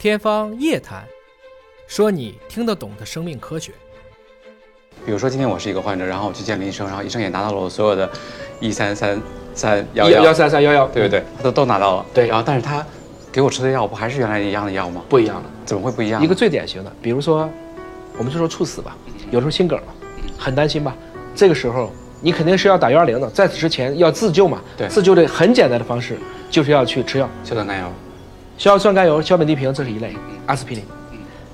天方夜谭，说你听得懂的生命科学。比如说，今天我是一个患者，然后我去见了医生，然后医生也拿到了我所有的，一三三三幺幺幺三三幺幺，对不对，他都都拿到了。对然后但是他给我吃的药不还是原来一样的药吗？不一样的。怎么会不一样？一个最典型的，比如说，我们就说猝死吧，有时候心梗了，很担心吧，这个时候你肯定是要打幺二零的，在此之前要自救嘛。对自救的很简单的方式就是要去吃药，硝酸甘油。硝酸甘油、硝苯地平这是一类，阿司匹林。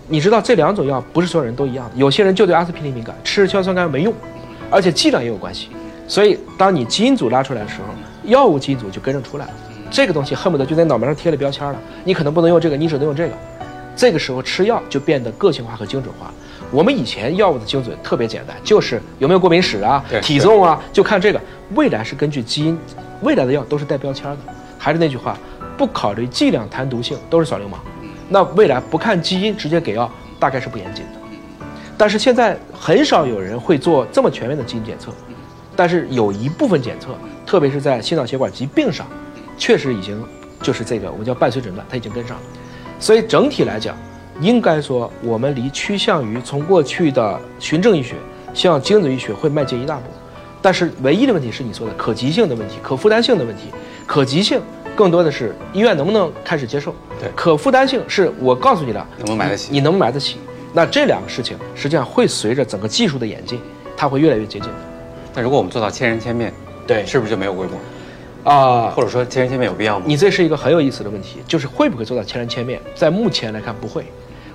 你知道这两种药不是所有人都一样的，有些人就对阿司匹林敏感，吃硝酸甘油没用，而且剂量也有关系。所以当你基因组拉出来的时候，药物基因组就跟着出来了。这个东西恨不得就在脑门上贴了标签了，你可能不能用这个，你只能用这个。这个时候吃药就变得个性化和精准化。我们以前药物的精准特别简单，就是有没有过敏史啊对、体重啊，就看这个。未来是根据基因，未来的药都是带标签的。还是那句话，不考虑剂量谈毒性都是耍流氓。那未来不看基因直接给药，大概是不严谨的。但是现在很少有人会做这么全面的基因检测，但是有一部分检测，特别是在心脑血管疾病上，确实已经就是这个我们叫伴随诊断，它已经跟上了。所以整体来讲，应该说我们离趋向于从过去的循证医学向精准医学会迈进一大步。但是唯一的问题是你说的可及性的问题、可负担性的问题。可及性更多的是医院能不能开始接受，对可负担性是我告诉你了，能不能买得起你能不能买得起？那这两个事情实际上会随着整个技术的演进，它会越来越接近的。但如果我们做到千人千面，对是不是就没有规模？啊、或者说千人千面有必要吗？你这是一个很有意思的问题，就是会不会做到千人千面？在目前来看不会。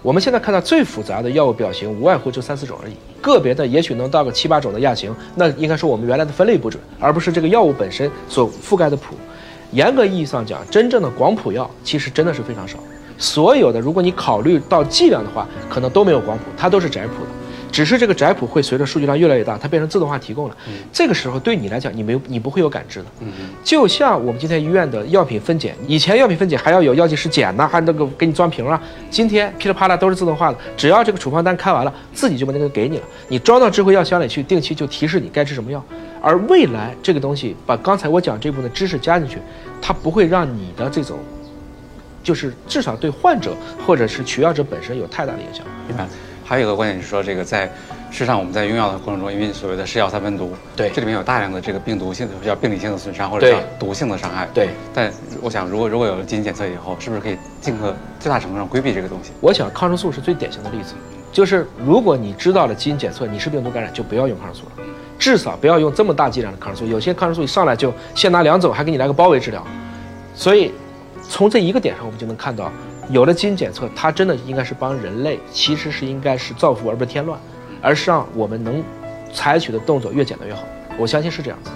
我们现在看到最复杂的药物表型，无外乎就三四种而已，个别的也许能到个七八种的亚型，那应该说我们原来的分类不准，而不是这个药物本身所覆盖的谱。严格意义上讲，真正的广谱药其实真的是非常少。所有的，如果你考虑到剂量的话，可能都没有广谱，它都是窄谱的。只是这个窄谱会随着数据量越来越大，它变成自动化提供了。这个时候对你来讲，你没有你不会有感知的。就像我们今天医院的药品分拣，以前药品分拣还要有药剂师检呐，还那个给你装瓶啊。今天噼里啪啦都是自动化的，只要这个处方单开完了，自己就把那个给你了，你装到智慧药箱里去，定期就提示你该吃什么药。而未来这个东西，把刚才我讲这部分的知识加进去，它不会让你的这种，就是至少对患者或者是取药者本身有太大的影响。明白。还有一个观点是说，这个在事实上我们在用药的过程中，因为所谓的是药三分毒，对这里面有大量的这个病毒性的叫病理性的损伤或者叫毒性的伤害。对，但我想，如果如果有了基因检测以后，是不是可以尽可最大程度上规避这个东西？我想抗生素是最典型的例子，就是如果你知道了基因检测你是病毒感染，就不要用抗生素了，至少不要用这么大剂量的抗生素。有些抗生素一上来就先拿两种，还给你来个包围治疗。所以从这一个点上，我们就能看到，有了基因检测，它真的应该是帮人类，其实是应该是造福而不是添乱，而是让我们能采取的动作越简单越好。我相信是这样子。